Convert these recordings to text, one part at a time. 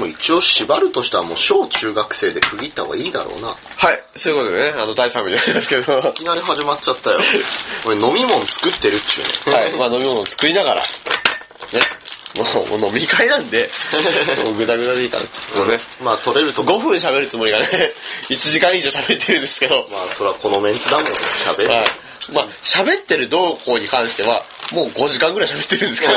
も一応縛るとしたらもう小中学生で区切った方がいいだろうな。はい、そういうことでね、あの、第3部になりますけど、はいきなり始まっちゃったよ。俺飲み物作ってるっちゅうね。い、まあ飲み物を作りながら、ね、もうもう飲み会なんで、もうグダグダでいいから、もうね、まあ取れるとこ。5分喋るつもりがね、1時間以上喋ってるんですけど、まあそらこのメンツだもん、喋る。はい。まあ、喋ってる動向に関しては、もう5時間ぐらい喋ってるんですけど、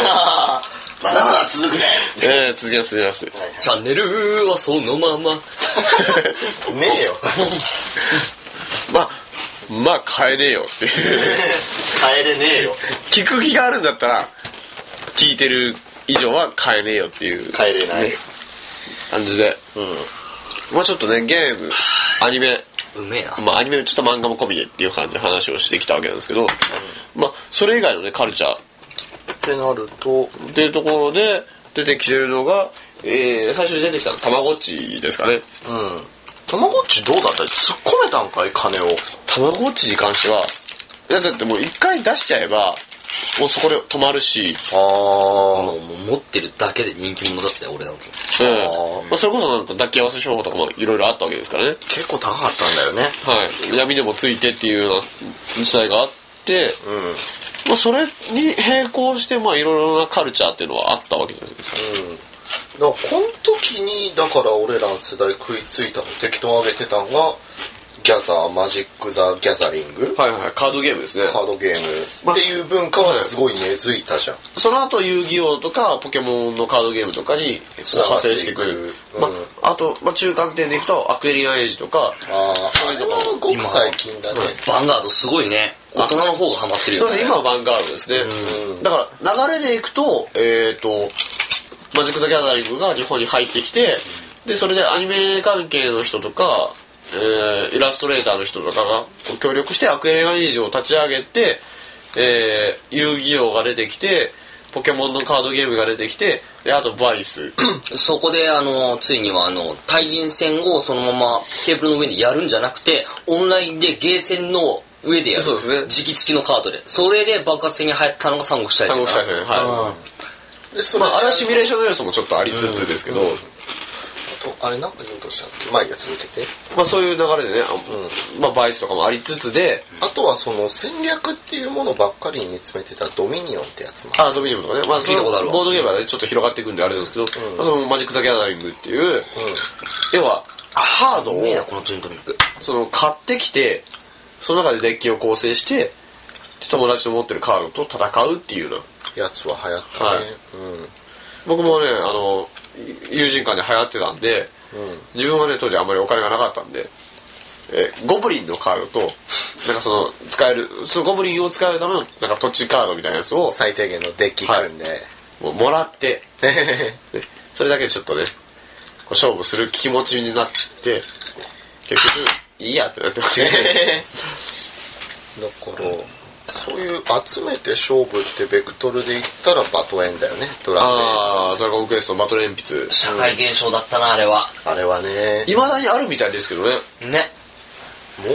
まだまだ続くね。えー、続きます、続きます。チャンネルはそのまま。ねえよ。まあ、まあ、変えねえよっていう。帰れねえよ。聞く気があるんだったら、聞いてる以上は変えねえよっていう帰れない。感じで。うん。まあちょっとね、ゲーム、アニメ、うめえな。まあアニメちょっと漫画も込みでっていう感じで話をしてきたわけなんですけど、まあそれ以外のね、カルチャーってなると、っていうところで出てきてるのが、えー、最初に出てきたのたまごっちですかね。うん。たまごっちどうだった？突っ込めたんかい金を。たまごっちに関しては、いやだってもう一回出しちゃえば、もうそこで止まるし、あもうもう持ってるだけで人気者だったよ、俺なんか。うんまあ、それこそなんか抱き合わせ商法とかもいろいろあったわけですからね。結構高かったんだよね。はい。闇でもついてっていうような時代があって、うん。まあ、それに並行して、まあ、いろいろなカルチャーっていうのはあったわけじゃないですか。うん。だから、この時に、だから俺らの世代食いついたの、適当上げてたのが、ギャザー、マジック・ザ・ギャザリング、はいはい、カードゲームですね。カードゲームっていう文化はすごい根付いたじゃん。その後、遊戯王とか、ポケモンのカードゲームとかに派生してくる。まうんあ、あと、まあ、中間点でいくと、アクエリアンエイジとか、ああ、あれはごく最近だね。バンガードすごいね。大人の方がハマってるよね。そうですね、今はヴァンガードですね。うんだから、流れでいくと、えっ、と、マジック・ザ・ギャザリングが日本に入ってきて、で、それでアニメ関係の人とか、えーイラストレーターの人とかが協力してアクエリアンエイジを立ち上げて、えー遊戯王が出てきて、ポケモンのカードゲームが出てきて、で、あとバイス。そこで、あの、ついには、あの、対人戦をそのままテーブルの上でやるんじゃなくて、オンラインでゲーセンの上でやる。そうですね直付きのカードで。それで爆発的に流行ったのが三国志大戦三国志大戦はで、そまあ、あれはシミュレーション。の要素もちょっとありつつですけど、あれなんか言おうとしたっけ？まあいいや、続けて。まあそういう流れでね、あまあバイスとかもありつつで、あとはその戦略っていうものばっかりに詰めてたドミニオンってやつも。あ、ドミニオンとかね。まあ、聞いたことあるわボードゲームはね、ちょっと広がっていくんであれなんですけど、うんまあそのマジック・ザ・ギャザリングっていう、要は、ハードをうめえな、このジントニック。その買ってきて、その中でデッキを構成して、友達の持ってるカードと戦うっていうような。やつは流行ったね。はい僕もね、あの、友人間で流行ってたんで、うん。うん。自分はね、当時あんまりお金がなかったんで、えーゴブリンのカードと、なんかその、使える、そのゴブリンを使うための、なんか土地カードみたいなやつを、最低限のデッキ組んで。もうもらって、ねそれだけでちょっとね、こう勝負する気持ちになって、結局、いいやってなってましたね。だから、そういう集めて勝負ってベクトルで言ったらバトエンだよね、ドラクエ。あー、ドラゴンクエストのバトル鉛筆。社会現象だったな、あれは。あれはね、未だにあるみたいですけどね。ね。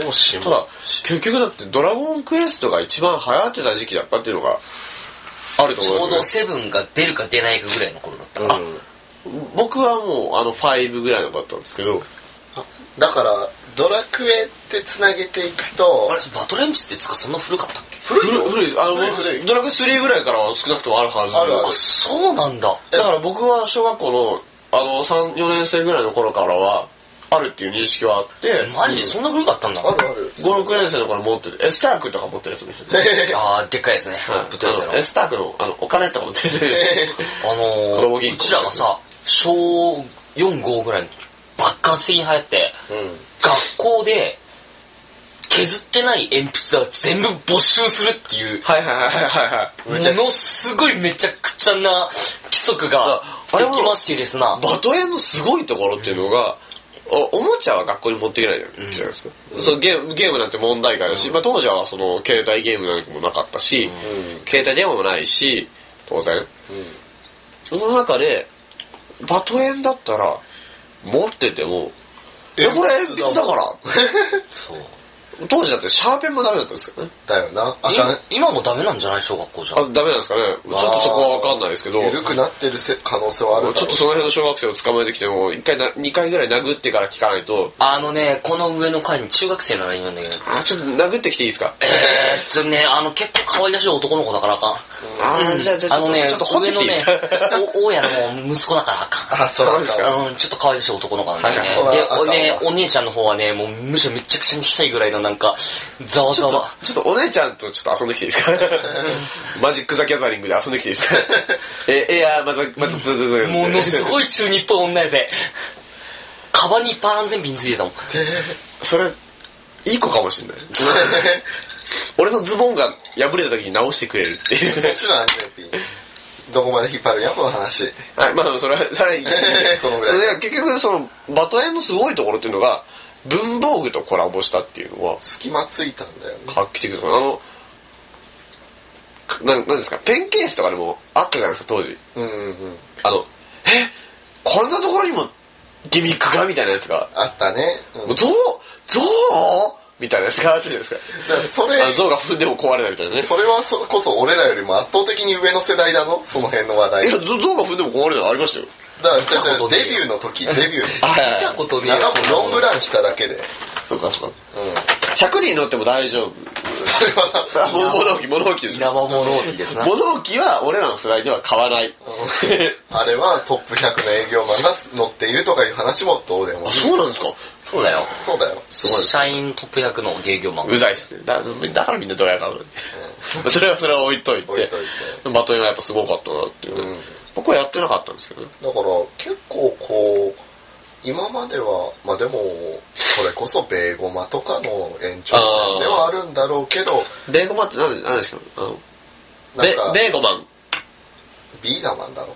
もうしもただ、結局だってドラゴンクエストが一番流行ってた時期だったっていうのがあるとちょうど思いますね。セブンが出るか出ないかぐらいの頃だったから。うん。僕はもうあの5ぐらいのだったんですけど、あだから、ドラクエって繋げていくとあ、れ、バトルエンピスってつかそんな古かったっけ？古いよ古いです。あの、ドラクエ3ぐらいからは少なくともあるはず。あるあそうなんだ。だから僕は小学校の、あの、3、4年生ぐらいの頃からは、あるっていう認識はあって、マジ？でそんな古かったんだ。あるある。5、6年生の頃持ってる、エスタークとか持ってるやつもいる あー、でっかいやつね。エスタークの、あの、お金とか持ってるやつねあのー、子供銀行うちらがさ、小4、5ぐらいに爆発的に流行って、うん。学校で削ってない鉛筆は全部没収するっていう、はいはいはいはいはい。ものすごいめちゃくちゃな規則ができましてですな。バトエンのすごいところっていうのが、おおもちゃは学校に持っていけないじゃないですか。そのゲームゲームなんて問題外だし、まあ、当時はその携帯ゲームなんかもなかったし、うん携帯電話もないし、当然。うん。その中で、バトエンだったら、持ってても、え、これ鉛筆だから？そう。当時だってシャーペンもダメだったんですよね。だよな。あかん。い今もダメなんじゃない小学校じゃあ、ダメなんですかね。ちょっとそこはわかんないですけど。緩くなってるせ可能性はあるちょっとその辺の小学生を捕まえてきても、一回な、二回ぐらい殴ってから聞かないと、あのねこの上の階に中学生ならいいんだけどあ、ちょっと殴ってきていいですか？えーっとねあの結構可愛らしい男の子だからあかんあーじゃあ、じゃあ、あのね上のね 大家の息子だからあかんあ、そうなんですか。うん、ちょっと可愛らしい男の子なんだよね。はいで、お姉ちゃんの方はね、もうむしろめちゃくちゃにしたいぐらいのなんか、ざわざわ。ちょっとお姉ちゃんとちょっと遊んできていいですか？マジック・ザ・ギャザリングで遊んできていいですか？え、いや、まず、まず、ものすい。ごい中日っぽい女やぜ。カバンにいっぱい安全ピンついてたもん。それ、いい子かもしんない。俺のズボンが破れた時に直してくれるっていう。そっちの安全ピン。どこまで引っ張るんや、この話。はい、まあ、それは、それはいい。このぐらいそれで結局、その、バトエンのすごいところっていうのが、文房具とコラボしたっていうのは、隙間ついたんだよね。画期的です。あの、かななんですか、ペンケースとかでもあったじゃないですか、当時。うんうんうん。あの、え？こんなところにもギミックが？みたいなやつが、あったね。うん、ゾウゾウみたいなやつがあったじゃないですか。だからそれゾウが踏んでも壊れないみたいなね。それはそれこそ俺らよりも圧倒的に上の世代だぞ、その辺の話題。いや、だゾゾウが踏んでも壊れないのありましたよ。から、じゃあじゃあ見たことねえよデビューの時、デビューのあ、はい見たことねえよ長くロングランしただけで。そうか、そうか。うん。100人乗っても大丈夫。それは 物置、物置です。稲葉物置ですな。物置は俺らの世代では買わない。あれはトップ100の営業マンが乗っているとかいう話もどうでもいい。そうなんですか？そうだよ。そうだよ。社員トップ役の芸業マン。うざいっすね。だだからみんなドヤ顔 それはそれは置いといて。置いといて。バトンはやっぱすごかったなっていうね、うん僕はやってなかったんですけどね。だから結構こう、今までは、まあでも、それこそベーゴマとかの延長線ではあるんだろうけど、ベーゴマって何何ですか？あのベベーゴマン。ビーダマンだろ。も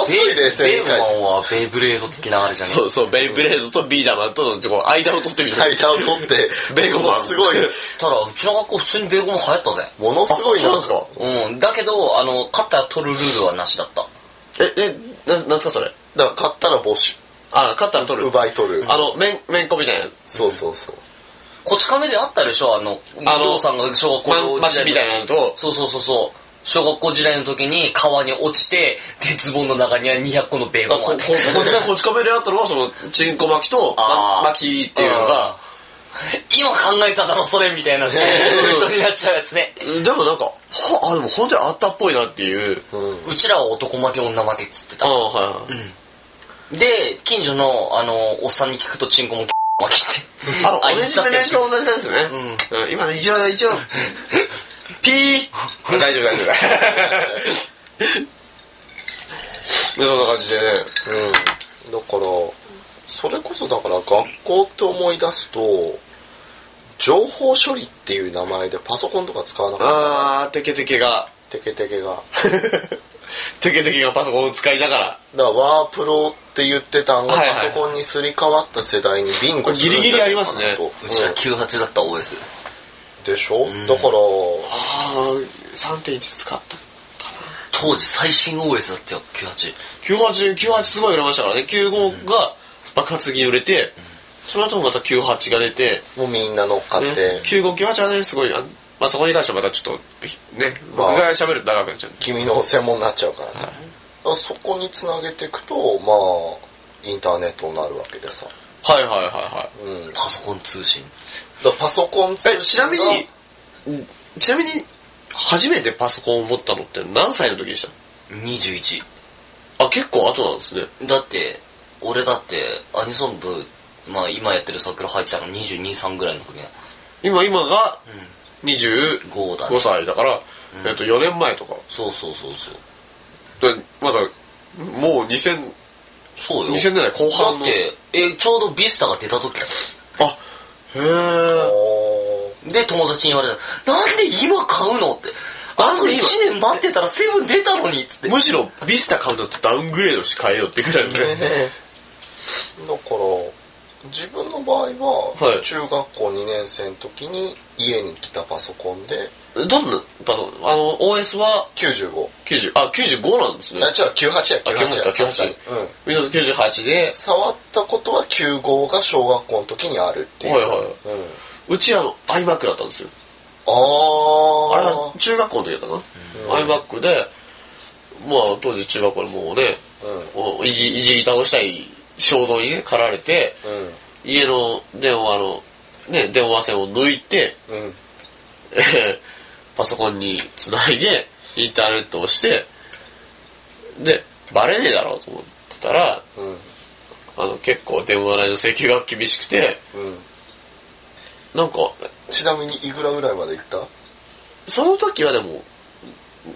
のすごい冷静ベーゴマに返しンはベイブレード的なあれじゃね？そうそう、ベイブレードとビーダマンとのこう間を取ってみた。間を取って、ベーゴマンものすごい、ただ、うちの学校普通にベーゴマン流行ったぜ。ものすごいそうですか？うん。だけど、あの、勝ったら取るルールはなしだった。え、え、な、なんすかそれ？だから買ったら没収、あ、勝ったら取る。奪い取る。あの、めん、めんこみたいな。そうそうそう。こち亀であったでしょ？あの、あのさんが小学校まん、巻きみたいなのと、そうそうそうそう。小学校時代の時に川に落ちて、鉄棒の中には200個のベーあここゴマン。こっちのこち亀であったのはその、チンコ巻きと、あーま巻きっていうのが、今考えただろ、それみたいな風潮になっちゃうやつね。でもなんか、は、あ、でも本当にあったっぽいなっていう。うん。うちらは男負け女負けっつってた。ああ、はいはい。で、近所の、あの、おっさんに聞くとチンコも負けって。あの、同じジェネレーション同じなんですよね。うん。今の一応、一応、ピー大丈夫、大丈夫。で、そんな感じでね。うん。だから、それこそだから学校って思い出すと、情報処理っていう名前でパソコンとか使わなかっあー、テケテケが、た。テケテケが。テケテケが パソコンを使いながら、だからワープロって言ってたんがはいはいパソコンにすり替わった世代にビンゴするんじゃないかなとギリギリありうちら98だった OS。でしょ、だから、あー、3.1使った。当時最新 OS だったよ、98。98、98すごい売れましたからね。95が爆発的に売れて、その後もまた98が出て、もうみんな乗っかって、ね、9598はね、すごい、あまあそこに関してはまたちょっと、ね、まあ僕が喋ると長くなっちゃう。君の専門になっちゃうからね。だからそこにつなげていくと、まあ、インターネットになるわけでさ。はいはいはいはうん。だかパソコン通信。らパソコン通い。え、ちなみがに、ちなみに、初めてパソコンを持ったのって何歳の時でし21。たあ、結構後なんですね。だって、俺だって、アニソン部、まあ今やってる桜入ったの22、3ぐらいの時だ。今、今がう25 5だね。歳だから、うんえっと4年前とか。そうそうそうそう。でまだ、もう2000、そうよ。2000年代後だ半の。って、え、ちょうどビスタが出た時だよ。あ、へー。おで、友達に言われた。なんで今買うのって。あと1なんで今？年待ってたらセブン出たのにっつって。むしろビスタ買うとダウングレードして変えようってくらいのね。ーだから、自分の場合は、はい中学校2年生の時に家に来たパソコンでどんなパソコン？あの、OS は？95。90、あ、95なんですね。あ、違う、98や、あ98や。98さすがにうん。Windows 98で、触ったことは95が小学校の時にあるっていう。はいはいうん。うちあの、iMac だったんですよ。ああれー。は中学校の時だったかな。うん iMac で、まあ当時中学校でもうね、うん。いじいじり倒したい衝動にね、駆られて、うん。家の電話の、ね、電話線を抜いて、うん。え ーパソコンにつないで、インターネットをして、で、バレねえだろうと思ってたら、うん。あの、結構電話代の請求が厳しくて、うん。なんか、ちなみにいくらぐらいまでいった？その時はでも、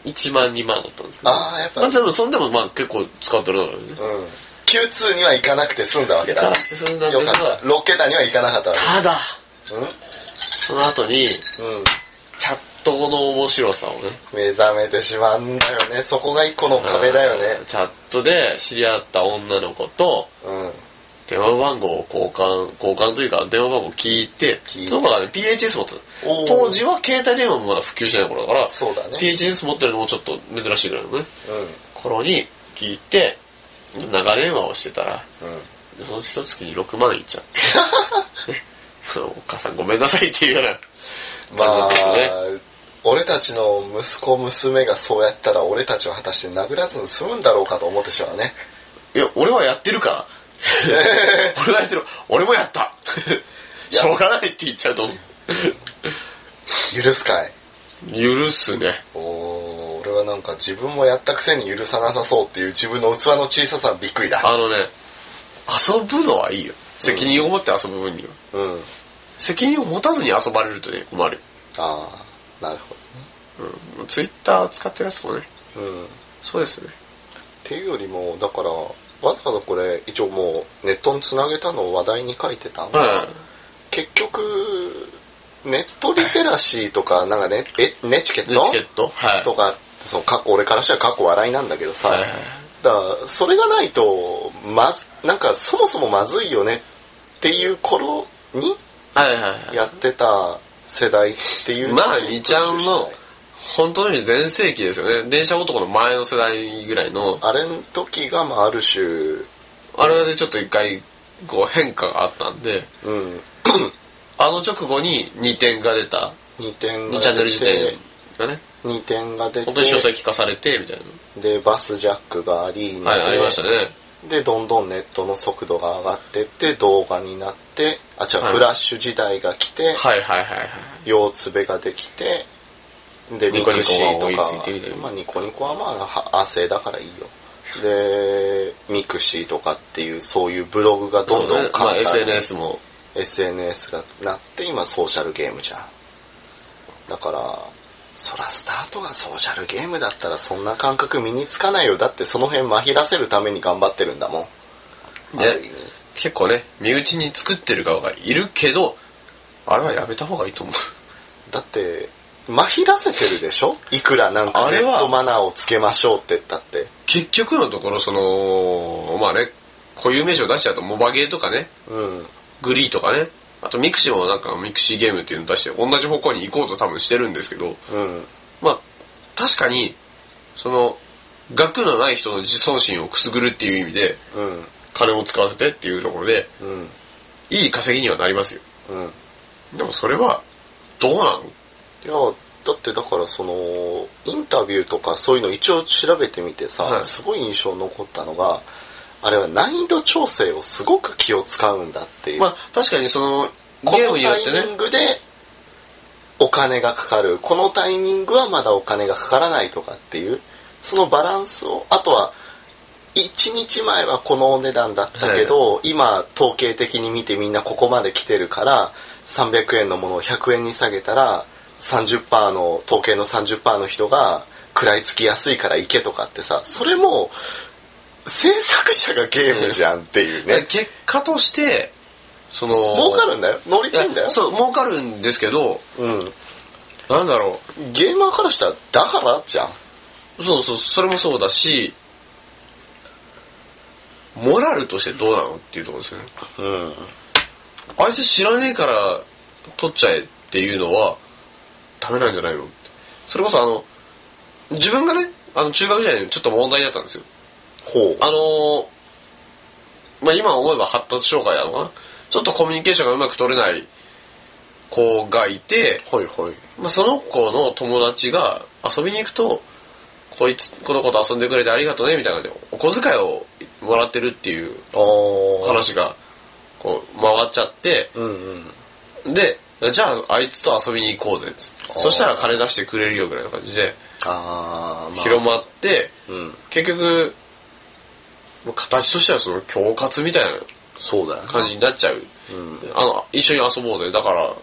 1万2万だったんですけど。あーやっぱまあでも、そんでもまあ結構使ってるのよね。うん。Q2 には行かなくて済んだわけだ。行かなくて済んだんですがよかった。6桁には行かなかったわただ、け。その後に、うん。うん。チャットの面白さをね。目覚めてしまうんだよね。そこが一個の壁だよねうん。チャットで知り合った女の子と、うん。電話番号を交換、交換というか電話番号を聞いて、聞いてその子がね、PHS 持ってた。当時は携帯電話もまだ普及してない頃だから、そうだね。PHS 持ってるのもちょっと珍しいぐらいのね、うん。頃に聞いて、長電話をしてたら、うん。でその一月に6万いっちゃって、ねお母さんごめんなさいっていうようなまあ感じだったよね。、俺たちの息子娘がそうやったら俺たちは果たして殴らずに済むんだろうかと思ってしまうね。いや、俺はやってるから。俺がやってる。俺もやった。しょうがないって言っちゃうと思う。許すかい？許すね。おー俺はなんか自分もやったくせに許さなさそうっていう自分の器の小ささはびっくりだ。あのね、遊ぶのはいいよ。責任を持って遊ぶ分には。うん。責任を持たずに遊ばれるとね、困る。ああ、なるほうん。ツイッター使ってるやつもね。どね。うん。っそうですね。ていうよりも、だから、わざわざこれ、一応もうネットにつなげたのを話題に書いてたんが、はい。結局、ネットリテラシーとか、なんかね、え、ネチケット？ネチケット？はい。とか、その過去、俺からしたら過去笑いなんだけどさ、はいはい。だから、それがないと、まず、なんかそもそもまずいよねっていう頃にはいはいはい。やってた世代っていうまあに二ちゃんの本当に全盛期ですよね。電車男の前の世代ぐらいの、あれの時が、まあ、ある種、あれでちょっと一回、こう変化があったんで、うん、あの直後に2点が出た、2点2がチャンネルがね、2点が出本当に書て、籍化されて、みたいで、バスジャックがあり、な。はい、ありましたね。で、どんどんネットの速度が上がってって、動画になって、あ、違う、はいフラッシュ時代が来て、はいはいはいはい。腰つべができて、で、ミニコニコクシーとかが追いついてきて、まあニコニコはまあは亜生だからいいよ。で、ミクシーとかっていうそういうブログがどんどんそうねまあ簡単に SNS も、SNS がなって今ソーシャルゲームじゃん。だから、そらスタートがソーシャルゲームだったらそんな感覚身につかないよ。だってその辺まひらせるために頑張ってるんだもん。あね。結構ね、身内に作ってる側がいるけど、あれはやめた方がいいと思う。だって、まひらせてるでしょ？いくらなんかあれはネットマナーをつけましょうって言ったって。結局のところ、その、まあね、固有名詞を出しちゃうと、モバゲーとかね、うん。グリーとかね、あとミクシーもなんかミクシーゲームっていうのを出して同じ方向に行こうと多分してるんですけど、うん。まあ、確かに、その、学のない人の自尊心をくすぐるっていう意味で、うん。金を使わせてっていうところで、うん。いい稼ぎにはなりますよ。うん。でもそれは、どうなの？いや、だってだからその、インタビューとかそういうの一応調べてみてさ、はいすごい印象残ったのが、あれは難易度調整をすごく気を使うんだっていう。まあ、確かにその、こゲームのタイミによってね、ングでお金がかかる。このタイミングはまだお金がかからないとかっていう、そのバランスを、あとは、1日前はこのお値段だったけど、今統計的に見てみんなここまで来てるから、300円のものを100円に下げたら、30%の、統計の30%の人が食らいつきやすいから行けとかってさ、それも、制作者がゲームじゃんっていうね。結果として、その、儲かるんだよ。乗りい継いんだよ。やそう、儲かるんですけど、うん。なんだろゲーマーからしたら、だからじゃん。う、そうそう、それもそうだし、モラルとしてどうなのっていうところですよね。うん。あいつ知らねえから取っちゃえっていうのはダメなんじゃないの？ってそれこそあの自分がねあの中学時代にちょっと問題だったんですよ。ほう。あのーまあ今思えば発達障害なのかな？ちょっとコミュニケーションがうまく取れない子がいて、はいはい。まあ、その子の友達が遊びに行くとこいつこの子と遊んでくれてありがとうねみたいな感じでお小遣いをもらってるっていう話がこう回っちゃってうんうん。でじゃああいつと遊びに行こうぜ。っつってそしたら金出してくれるよぐらいの感じでああまあ。広まってうん。結局形としてはその恐喝みたいな感じになっちゃう。うん。あの一緒に遊ぼうぜ。だから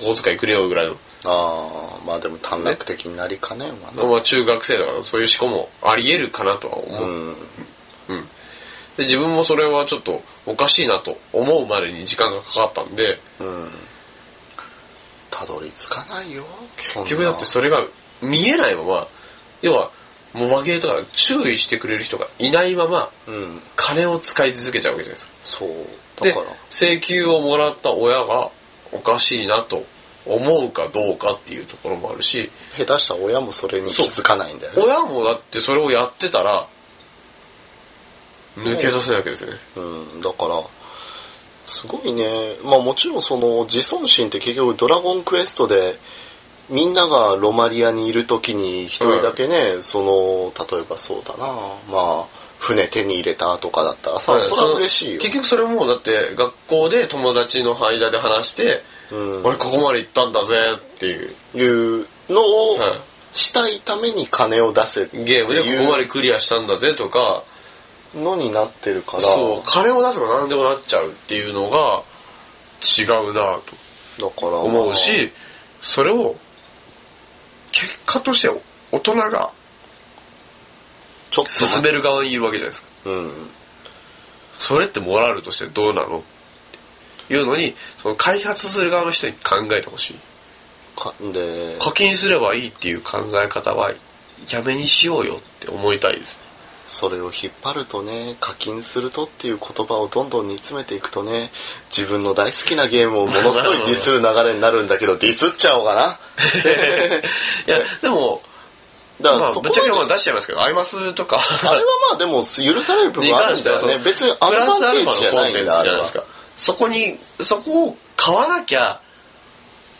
お小遣いくれよぐらいの、ああまあでも短絡的になりかねんわな。まあ、中学生だからそういう思考もあり得るかなとは思う、うん。うん。で自分もそれはちょっとおかしいなと思うまでに時間がかかったんでうんたどり着かないよ。結結局だってそれが見えないまま要はモバゲーとか注意してくれる人がいないままうん。金を使い続けちゃうわけじゃないですか。そう。だでから。請求をもらった親がおかしいなと思うかどうかっていうところもあるし下手したら親もそれに気づかないんだよね。親もだってそれをやってたら抜け出せないわけですよね。うん。だからすごいね。まあもちろんその自尊心って結局ドラゴンクエストでみんながロマリアにいる時に一人だけね、その例えばそうだな。まあ船手に入れたとかだったらさ、はい。それは嬉しいよ、結局それもだって学校で友達の間で話して、うん、俺ここまで行ったんだぜっていう、いうのをはしたいために金を出せゲームでここまでクリアしたんだぜとかいうのになってるから。そう。金を出せば何でもなっちゃうっていうのが違うなとだから。思うしそれを結果として大人がちょっとね。進める側にいるわけじゃないですか。うん。それってモラルとしてどうなの？っていうのにその開発する側の人に考えてほしい。かで。課金すればいいっていう考え方はやめにしようよって思いたいです。ねそれを引っ張るとね課金するとっていう言葉をどんどん煮詰めていくとね自分の大好きなゲームをものすごいディスる流れになるんだけどディスっちゃおうかな。いやでもだかまあぶっちゃけらそこまでまあ出しちゃいますけどアイマスとかあれはまあでも許される部分はあるんだよね。別にアドバンテージじゃないんだあれは。そこにそこを買わなきゃ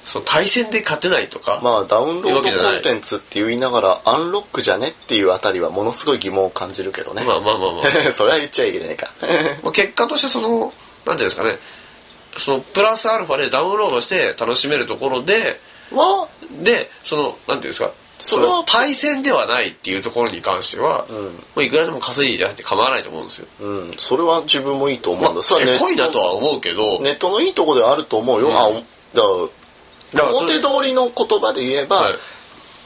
その対戦で勝てないとか、まあダウンロードコンテンツって言いながらアンロックじゃねっていうあたりはものすごい疑問を感じるけどね、まあまあまあまあ。それは言っちゃいけないか。まあ結果としてそのなんていうんですかね。そのプラスアルファでダウンロードして楽しめるところではでそのなんていうんですか。それはの対戦ではないっていうところに関しては、うん。もういくらでも稼いでやって構わないと思うんですよ。うん。それは自分もいいと思うんだ、まあ、いなとは思うけど、ネットのいいとこではあると思うよ、うん。あだから表通りの言葉で言えば、はい。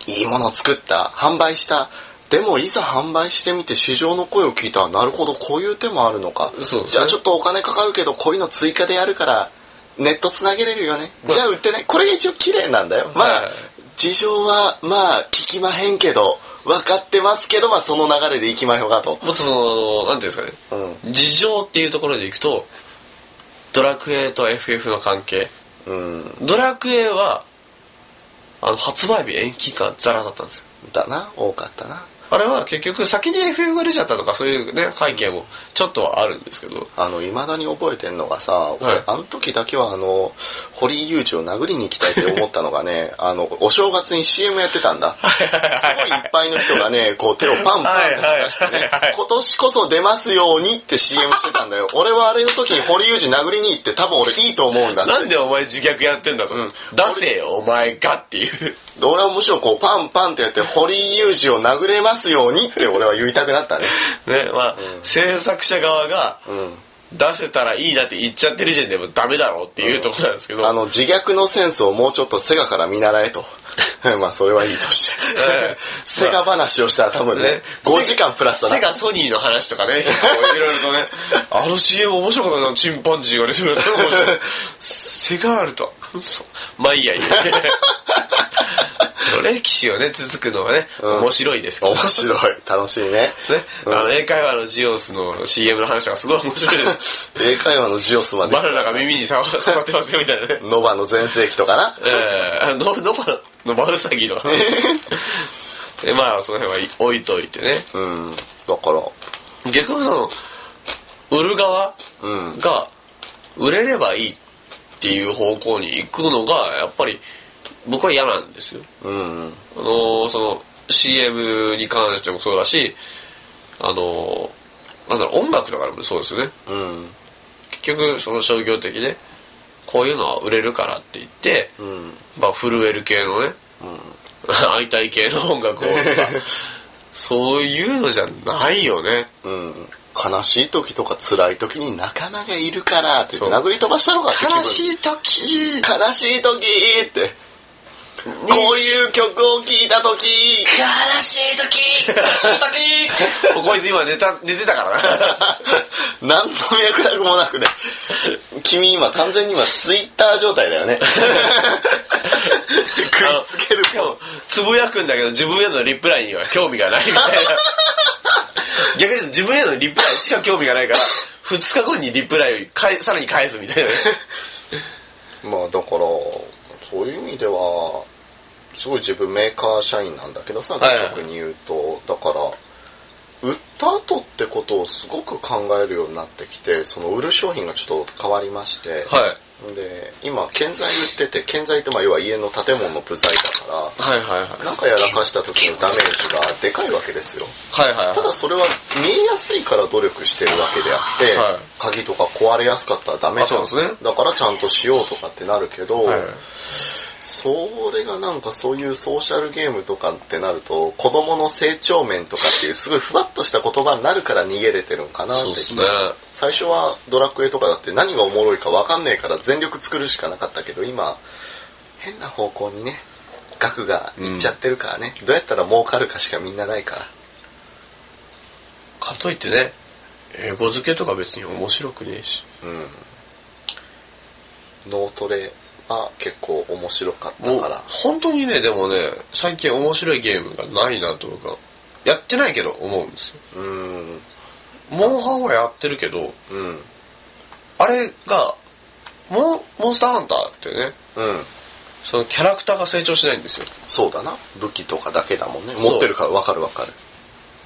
い、いものを作った販売したでもいざ販売してみて市場の声を聞いたらなるほどこういう手もあるのか、ね。じゃあちょっとお金かかるけどこういうの追加でやるからネットつなげれるよね、じゃあ売ってねこれが一応綺麗なんだよ、まあはい事情はまあ聞きまへんけど分かってますけどまあその流れでいきましょうかと、もっとそのなんていうんですかね。うん。事情っていうところでいくとドラクエと FF の関係うん、ドラクエはあの発売日延期がザラだったんですよ。だな。多かったな。あれは結局先に FF が出ちゃったとかそういうね背景もちょっとはあるんですけど。あの、未だに覚えてんのがさ、俺、はい。あの時だけはあの、堀井雄二を殴りに行きたいって思ったのがね、あの、お正月に CM やってたんだ。すごいいっぱいの人がね、こう手をパンパンってかざしてね、今年こそ出ますようにって CM してたんだよ。俺はあれの時に堀井雄二殴りに行って多分俺いいと思うんだって。なんでお前自虐やってんだと、うん。出せよお前がっていう。で俺はむしろこうパンパンってやって堀井雄二を殴れますようにって俺は言いたくなったね。ねまあ、制作者側がうん。出せたらいいなって言っちゃってる時点でもうダメだろうっていうところなんですけど、あの、自虐のセンスをもうちょっとセガから見習えと。まあ、それはいいとして。ええ セガ話をしたら多分ね、5時間プラスだな。セガソニーの話とかね、いろいろとね、あの CM 面白かったな、チンパンジーが出てるやつ面白い。セガールと、そうまあいいやいいや。歴史をね、続くのはね、うん面白いですけど。面白い。楽しいね。ね、うんあの、英会話のジオスの CM の話がすごい面白いです。英会話のジオスまで。バナナが耳に刺さってますよみたいなね。ノバの全盛期とかな。えー、ノノバのマウサギとか。でまあ、その辺は置いといてね。うん。だから、逆にその、売る側うん。が売れればいいっていう方向に行くのが、やっぱり僕は嫌なんですよ。うん。あのーその CM に関してもそうだし、あのーなんだろう、音楽とかでもそうですよね。うん。結局、その商業的で、こういうのは売れるからって言って、うん。まあ、震える系のね、会いたい系の音楽をとか、そういうのじゃないよね。うん。悲しい時とか辛い時に仲間がいるからってそう殴り飛ばしたのかって悲しい時悲しい時って。こういう曲を聴いた時悲しい時悲しい時 こいつ今寝た、寝てたからな。何の脈絡もなくね。君今完全に今ツイッター状態だよね。食いつけるしかも、つぶやくんだけど自分へのリプライには興味がないみたいな。逆に自分へのリプライしか興味がないから、2日後にリプライをかえさらに返すみたいなね。まあだから、そういう意味では、すごい自分メーカー社員なんだけどさ、逆に言うと、だから、売った後ってことをすごく考えるようになってきて、その売る商品がちょっと変わりまして、はい。で、今、建材売ってて、建材ってまあ要は家の建物の部材だかはいはいはい。ら、なんかやらかした時のダメージがでかいわけですよ。はいはいはい。ただそれは見えやすいから努力してるわけであって、はい鍵とか壊れやすかったらダメじゃんあそうですねだからちゃんとしようとかってなるけど、はいそれがなんかそういうソーシャルゲームとかってなると子供の成長面とかっていうすごいふわっとした言葉になるから逃げれてるんかなってね。最初はドラクエとかだって何がおもろいか分かんねえから全力作るしかなかったけど今変な方向にね額がいっちゃってるからね、どうやったら儲かるかしかみんなないから。かといってね、英語付けとか別に面白くねえし。うん。脳トレは結構面白かったから。本当にね、でもね、最近面白いゲームがないなとか、やってないけど思うんですよ。うん。モンハンはやってるけど、うん。あれが、モンモンスターハンターってね、うん。そのキャラクターが成長しないんですよ。そうだな。武器とかだけだもんね。持ってるから分かる分かる。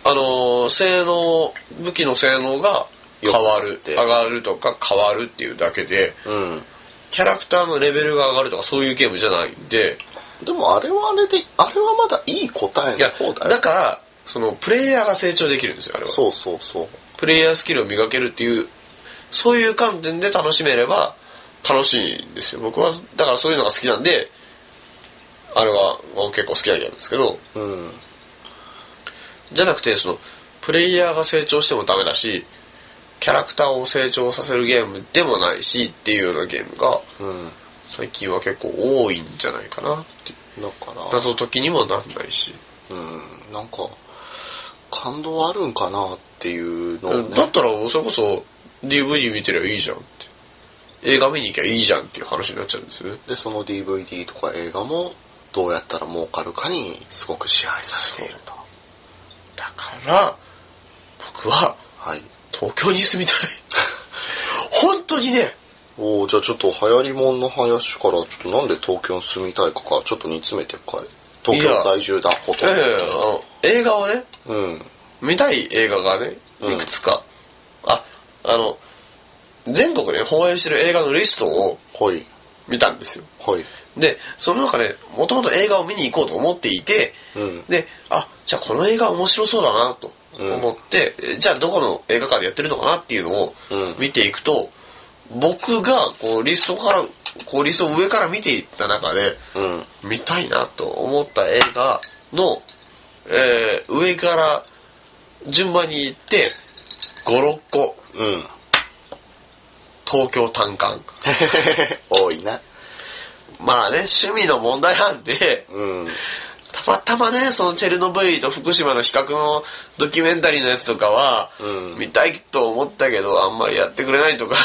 あのー性能、武器の性能が変わる、上がるとか変わるっていうだけで、うんキャラクターのレベルが上がるとかそういうゲームじゃないんで、でもあれはあれであれはまだいい答えいやの方だ、よ。だから、そのプレイヤーが成長できるんですよ、あれは。そうそうそう。プレイヤースキルを磨けるっていう、そういう観点で楽しめれば楽しいんですよ。僕は、だからそういうのが好きなんで、あれは結構好きなゲームですけど、うん。じゃなくて、その、プレイヤーが成長してもダメだし、キャラクターを成長させるゲームでもないしっていうようなゲームが、うん最近は結構多いんじゃないかなって。だから謎解きにもなんないし。うんなんか感動あるんかなっていうのをねだったら、それこそ DVD 見てりゃいいじゃんって。映画見に行きゃいいじゃんっていう話になっちゃうんですよね。でその DVD とか映画もどうやったら儲かるかにすごく支配されているとだから、僕ははい東京に住みたい。本当にね、おおじゃあちょっと流行りもんの話からちょっとなんで東京に住みたいかからちょっと煮詰めてかい。東京在住だほとんええあの映画をね、どうん。見たい映画がね、うん。いくつか、あ、あの、全国で放映してる映画のリストをはい。見たんですよ。はい。で、その中で、もともと映画を見に行こうと思っていて、うん。で、あ、じゃあこの映画面白そうだなと思って、えじゃあどこの映画館でやってるのかなっていうのをうん。見ていくと、僕がこうリストから、こうリストを上から見ていった中で、うん。見たいなと思った映画の、えー上から順番に行って、5、6個、うん。東京単館。多いな。まあね、趣味の問題なんで、うんたまたまね、そのチェルノブイリと福島の比較のドキュメンタリーのやつとかは、うん。見たいと思ったけど、あんまりやってくれないとか、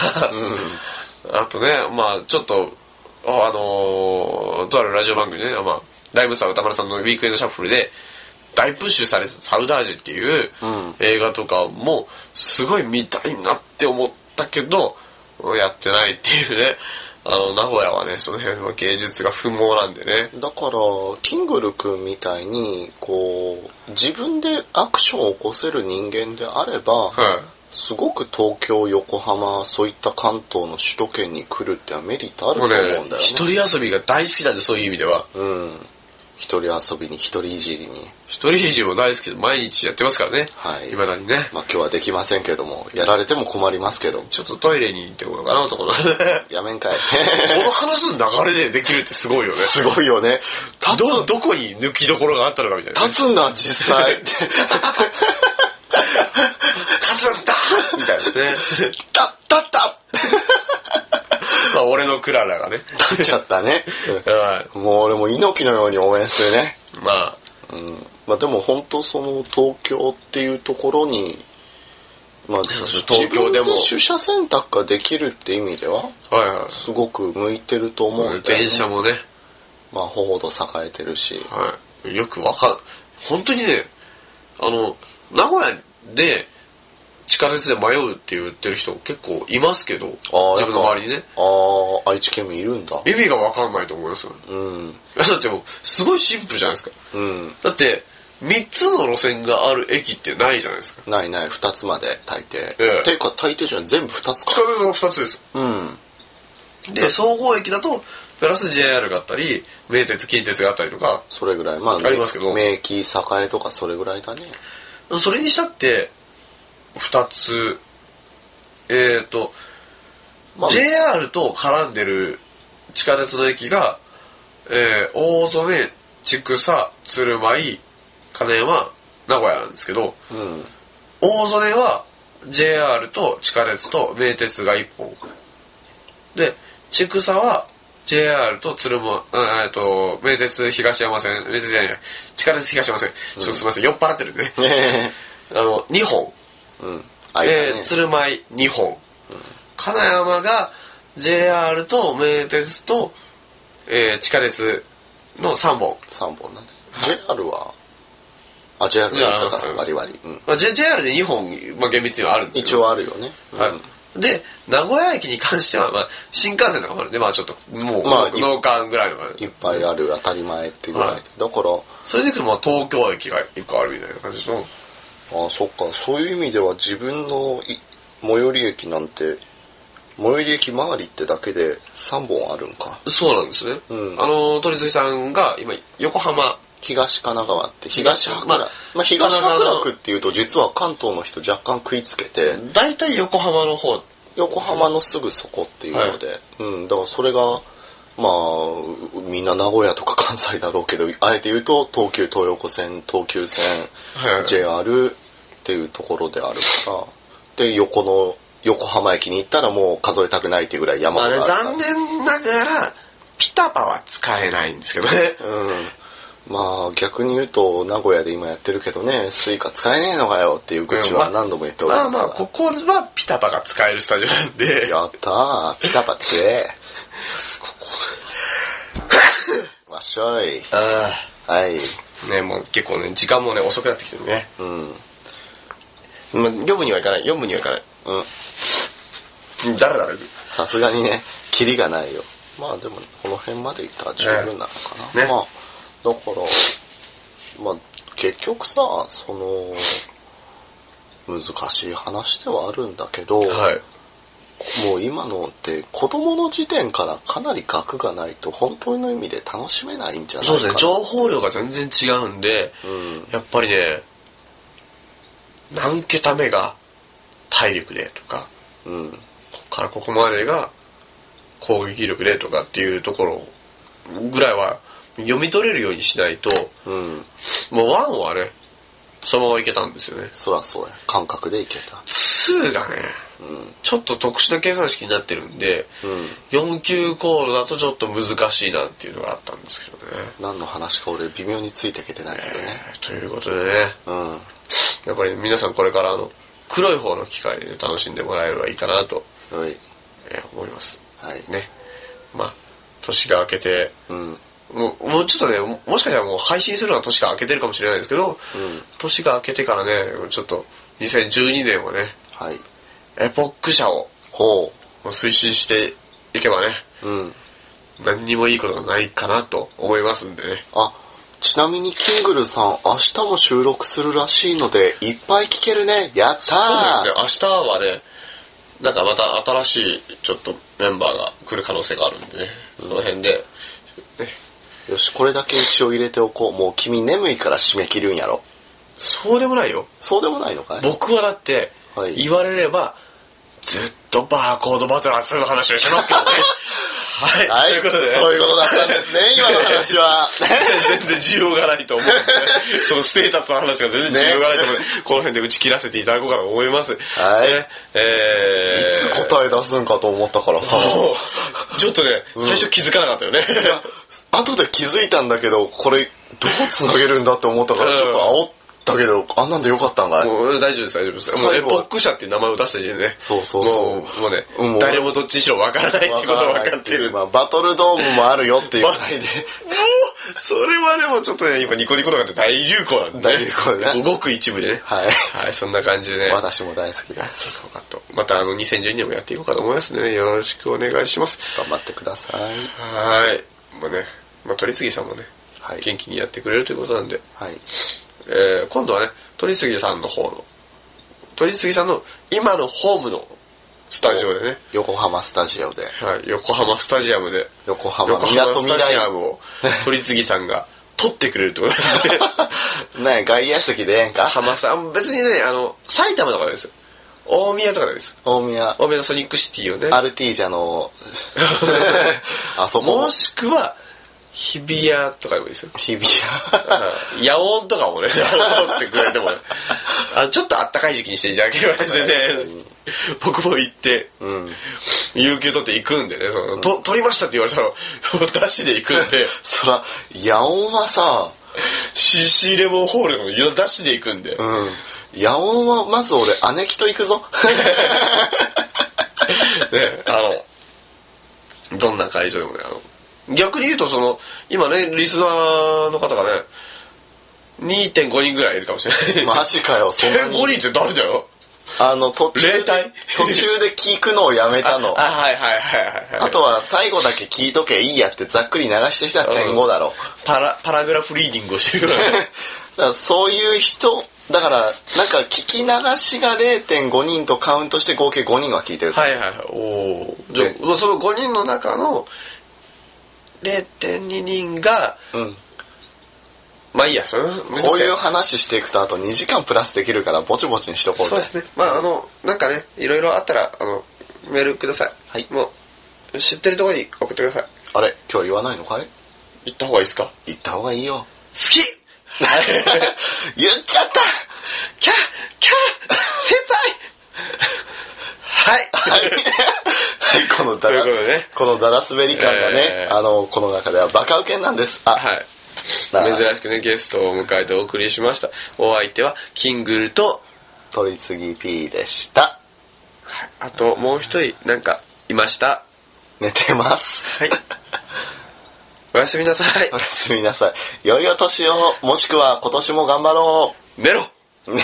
あとね、まあちょっと、ああのーとあるラジオ番組でね、まあ、ライムスター歌丸さんのウィークエンドシャッフルで大プッシュされたサウダージっていううん。映画とかもすごい見たいなって思ったけどやってないっていうねあの名古屋はねその辺は芸術が不毛なんでね。だからキングル君みたいにこう自分でアクションを起こせる人間であれば、はすごく東京横浜そういった関東の首都圏に来るってのはメリットあると思うんだよね。ね一人遊びが大好きなんでそういう意味では。うん。一人遊びに一人いじりに一人いじりも大好きで毎日やってますからね。はい。未だにね。まあ今日はできませんけどもやられても困りますけど。ちょっとトイレに行ってこようかなとこのこやめんかい。の話の流れでできるってすごいよね。すごいよね。立どつどこに抜きどころがあったのかみたいなね、立つんだ実際。立つんだみたいなね。立った。ったまあ俺のクララがね。立っちゃったね、はうんもう俺も猪木のように応援するね。いまあ。うんまあでも本当その東京っていうところにまあ東京でも自分取捨選択ができるって意味でははいはすごく向いてると思うんだよ、いね、電車もね。まあほど栄えてるし。はい。よくわかん本当にねあの名古屋で地下鉄で迷うって言ってる人結構いますけど自分の周りにね。ああ愛知県民いるんだ。意味がわかんないと思います。ようん。だってもうすごいシンプルじゃないですか。うん。だって3つの路線がある駅ってないじゃないですか。ないない2つまで大抵、ええ。ていうか大抵じゃない全部2つ地か下鉄が2つです。うん。で総合駅だとプラス JR があったり名鉄近鉄があったりとかそれぐらい。まあありますけど。名駅栄とかそれぐらいだね。それにしたって2つ。えっ、と、まあ JR と絡んでる地下鉄の駅が、えー大曽根千種鶴舞金山名古屋なんですけどうん大曽根は JR と地下鉄と名鉄が1本。で千種は JR と鶴舞あえっと名鉄東山線名鉄じゃない地下鉄東山線。ちょっとすみません、酔っ払ってるんでね。ね あの2本。えうん。間ね。えー、鶴舞2本、金山が JR と名鉄と、えー地下鉄の3本、3本だね。JR はあ JR が言ったか割り割り、うん、まあ、J- JR で2本、まあ、厳密にはあるんですけ一ど応あるよね、うん。はいで名古屋駅に関しては、まあ、新幹線とかもあるんでまあちょっともう、まあ農館ぐらいの。がいっぱいある当たり前っていうぐらい。で、はい。だからそれでいくとまあ東京駅が1個あるみたいな感じの。あそっか。そういう意味では自分のい最寄り駅なんて最寄り駅周りってだけで3本あるんか。そうなんですね、うん。あの鳥月さんが今横浜東神奈川って東白楽、まあまあ、東白神奈川楽っていうと実は関東の人若干食いつけて、大体横浜の方。横浜のすぐそこっていうので、うん、だからそれが、まあ、うみんな名古屋とか関西だろうけど、あえて言うと東急東横線、東急線、はい。JR っていうところであるから、で、横の、横浜駅に行ったらもう数えたくないっていうぐらい山がある。残念ながら、 PiTaPa は使えないんですけどね。うん。まあ逆に言うと名古屋で今やってるけどね、 Suica 使えねえのかよっていう愚痴は何度も言っておりますがまあまあ、ここは PiTaPa が使えるスタジオなんで、やったー、 PiTaPa 強え。わっしょい。あはい。あね、もう結構ね、時間もね、遅くなってきてるね。うん。まあ、読むにはいかない、読むにはいかない。うん。うん、だらだら。さすがにね、キリがないよ。まあでも、この辺までいったら十分なのかな。ねまあ、だから、まあ、結局さ、その、難しい話ではあるんだけど、はい。もう今のって子供の時点からかなり額がないと本当の意味で楽しめないんじゃないかな。そうですね、情報量が全然違うんで、うん。やっぱりね、何桁目が体力でとか、うん。ここからここまでが攻撃力でとかっていうところぐらいは読み取れるようにしないと、うん。もう1はね、そのままいけたんですよね。そらそうや。感覚でいけた。2がね、うん。ちょっと特殊な計算式になってるんで、うん。4級コードだとちょっと難しいなっていうのがあったんですけどね。何の話か俺微妙についていけてないけどね。えーということでね、うん。やっぱり皆さんこれからあの、黒い方の機械で、ね、楽しんでもらえればいいかなと、はい。えー思います。はい。ね。まあ、年が明けて、うん。もうちょっとねももしかしたらもう配信するのは年が明けてるかもしれないですけど、うん。年が明けてからねちょっと2012年はねはい。エポック社をほ推進していけばねううん。何にもいいことがないかなと思いますんでね。あちなみにキングルさん明日も収録するらしいのでいっぱい聞けるね。やったそうーですね。明日はねなんかまた新しいちょっとメンバーが来る可能性があるんでね。その辺で、ね、よしこれだけ一応入れておこう。もう君眠いから締め切るんやろ。そうでもないよ。そうでもないのかい？僕はだってはい。言われればずっとバーコードバトラー2の話をしますけどね。はい、はい。ということで。そういうことだったんですね 今の話は。全然需要がないと思うんで、そのステータスの話が全然需要がないと思うんで、この辺で打ち切らせていただこうかと思います。はい。ね。えー、いつ答え出すんかと思ったからさ。ちょっとね、最初気づかなかったよね。後で気づいたんだけどこれどうつなげるんだって思ったからちょっと煽ったけどあんなんでよかったんかい？もう大丈夫です、大丈夫です。もうエポック社っていう名前を出した時点でね、そうそうそうもうもうね、うんもう誰もどっちにしろわからないってことが分かってる。まあ、バトルドームもあるよっていうぐらいでもう、それはでもちょっとね、今ニコニコとかで大流行なんで、ね。大流行でねごく一部でね。はいはい、そんな感じでね。私も大好きですいこうかと。またあの2012年もやっていこうかと思いますね、よろしくお願いします。頑張ってくださいはい。もうね、まあ、鳥次さんもね、はい。元気にやってくれるということなんで、はい。えー今度はね、鳥次さんの方の、鳥次さんの今のホームのスタジオでね、横浜スタジオで。はい、横浜スタジアムで、横浜横みなとみ浜スタジらいアムを 鳥次さんが取ってくれるってことなんで、ね外野席でええんか。浜さん、別にね、あの、埼玉とかです。大宮とかです。大宮。大宮のソニックシティをね、アルティージャの。あそこも。もしくは、日比谷とかでもいいですよ。日比谷。野音とかもね、取ってくれてもね、あちょっとあったかい時期にしていただければ全然、僕も行って、うん。有給取って行くんでね、そのと取りましたって言われたら、ダッシュで行くんで、そら野音はさ CC レモンホールのダッシュで行くんで、うん。野音はまず俺姉貴と行くぞ。ね、あの、どんな会場でもね、あの、逆に言うとその、今ね、リスナーの方がね、2.5人ぐらいいるかもしれない。マジかよそんな5に人って誰だよ？あの途中で途中で聞くのをやめたのあ、はいはいはいはいはい。あとは最後だけ聞いとけいいやってざっくり流してきたら点5だろ。パラ、パラグラフリーディングをしてる からそういう人、だからなんか聞き流しが0.5人とカウントして合計5人は聞いてる。はいはいはい。おお。じゃその5人の中の0.2人が、うん。まあいいや、それこういう話していくとあと2時間プラスできるからぼちぼちにしとこうそうですね。まああの、なんかね、いろいろあったら、あの、メールください。はいもう、知ってるところに送ってください。あれ今日言わないのかい？行った方がいいですか？好言った方がいいよ。き 言っちゃったキャーキャー先輩はいはい。はい、このダラ、というこねこのダラ滑り感がね、えーあの、この中ではバカウケなんです。あ、はい。な珍しくね、ゲストを迎えてお送りしました。お相手は、キングルと、取り次ぎ P でした。あともう一人、なんか、いました？寝てます。はい。おやすみなさいお。やすみなさい。良いお年を、もしくは今年も頑張ろ寝ろう。